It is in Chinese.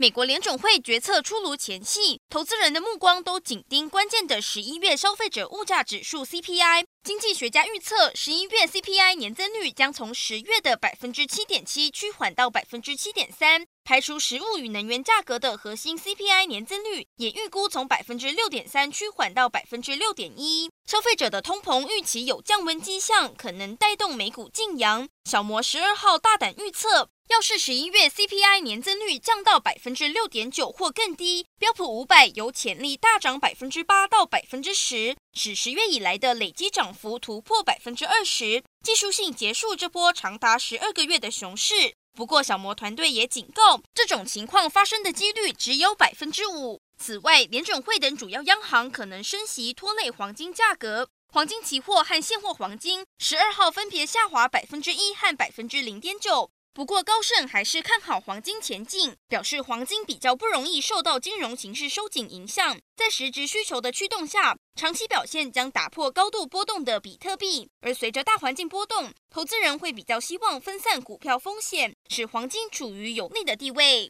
美国联准会决策出炉前夕，投资人的目光都紧盯关键的十一月消费者物价指数 CPI。经济学家预测，十一月 CPI 年增率将从十月的百分之七点七趋缓到百分之七点三。排除食物与能源价格的核心 CPI 年增率，也预估从百分之六点三趋缓到百分之六点一。消费者的通膨预期有降温迹象，可能带动美股劲扬。小摩十二号大胆预测。要是十一月 CPI 年增率降到百分之六点九或更低，标普五百有潜力大涨百分之八到百分之十，使十月以来的累积涨幅突破百分之二十，技术性结束这波长达十二个月的熊市。不过，小摩团队也警告，这种情况发生的几率只有百分之五。此外，联准会等主要央行可能升息拖累黄金价格，黄金期货和现货黄金十二号分别下滑百分之一和百分之零点九。不过高盛还是看好黄金前景，表示黄金比较不容易受到金融形势收紧影响，在实质需求的驱动下，长期表现将打破高度波动的比特币。而随着大环境波动，投资人会比较希望分散股票风险，使黄金处于有利的地位。